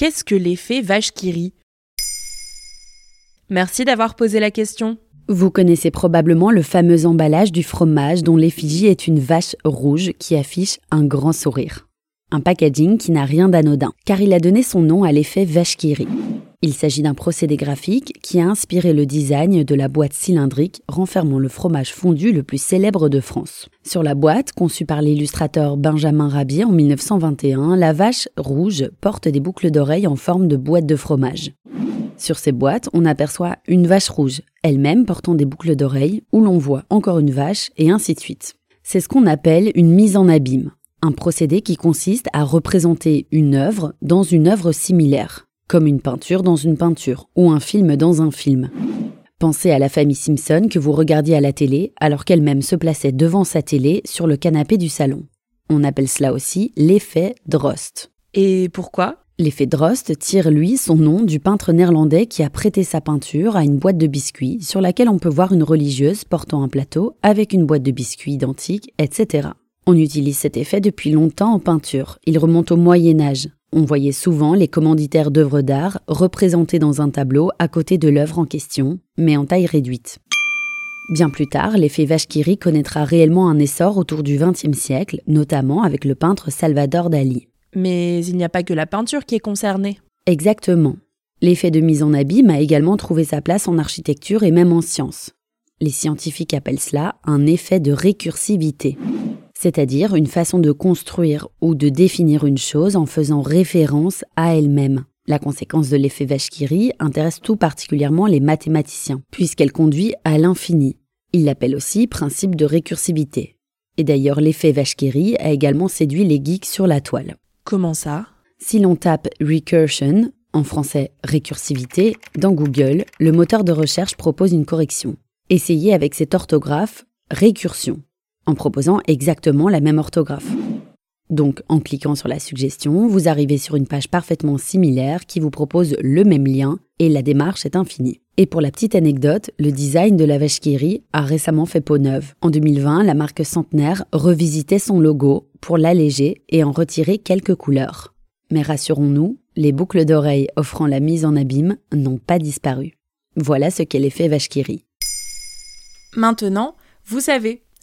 qu'est-ce que l'effet vache qui Merci d'avoir posé la question. Vous connaissez probablement le fameux emballage du fromage dont l'effigie est une vache rouge qui affiche un grand sourire. Un packaging qui n'a rien d'anodin, car il a donné son nom à l'effet vache qui. Il s'agit d'un procédé graphique qui a inspiré le design de la boîte cylindrique renfermant le fromage fondu le plus célèbre de France. Sur la boîte, conçue par l'illustrateur Benjamin Rabier en 1921, la vache rouge porte des boucles d'oreilles en forme de boîte de fromage. Sur ces boîtes, on aperçoit une vache rouge, elle-même portant des boucles d'oreilles, où l'on voit encore une vache, et ainsi de suite. C'est ce qu'on appelle une mise en abîme, un procédé qui consiste à représenter une œuvre dans une œuvre similaire comme une peinture dans une peinture ou un film dans un film. Pensez à la famille Simpson que vous regardiez à la télé alors qu'elle-même se plaçait devant sa télé sur le canapé du salon. On appelle cela aussi l'effet Drost. Et pourquoi? L'effet Drost tire lui son nom du peintre néerlandais qui a prêté sa peinture à une boîte de biscuits sur laquelle on peut voir une religieuse portant un plateau avec une boîte de biscuits identique, etc. On utilise cet effet depuis longtemps en peinture. Il remonte au Moyen Âge. On voyait souvent les commanditaires d'œuvres d'art représentés dans un tableau à côté de l'œuvre en question, mais en taille réduite. Bien plus tard, l'effet Vachkiri connaîtra réellement un essor autour du XXe siècle, notamment avec le peintre Salvador Dali. Mais il n'y a pas que la peinture qui est concernée. Exactement. L'effet de mise en abîme a également trouvé sa place en architecture et même en sciences. Les scientifiques appellent cela un effet de récursivité c'est-à-dire une façon de construire ou de définir une chose en faisant référence à elle-même. La conséquence de l'effet Vachkiri intéresse tout particulièrement les mathématiciens, puisqu'elle conduit à l'infini. Ils l'appellent aussi principe de récursivité. Et d'ailleurs, l'effet Vachkiri a également séduit les geeks sur la toile. Comment ça? Si l'on tape recursion, en français récursivité, dans Google, le moteur de recherche propose une correction. Essayez avec cette orthographe récursion en proposant exactement la même orthographe. Donc, en cliquant sur la suggestion, vous arrivez sur une page parfaitement similaire qui vous propose le même lien et la démarche est infinie. Et pour la petite anecdote, le design de la vache a récemment fait peau neuve. En 2020, la marque Centenaire revisitait son logo pour l'alléger et en retirer quelques couleurs. Mais rassurons-nous, les boucles d'oreilles offrant la mise en abîme n'ont pas disparu. Voilà ce qu'est l'effet vache Maintenant, vous savez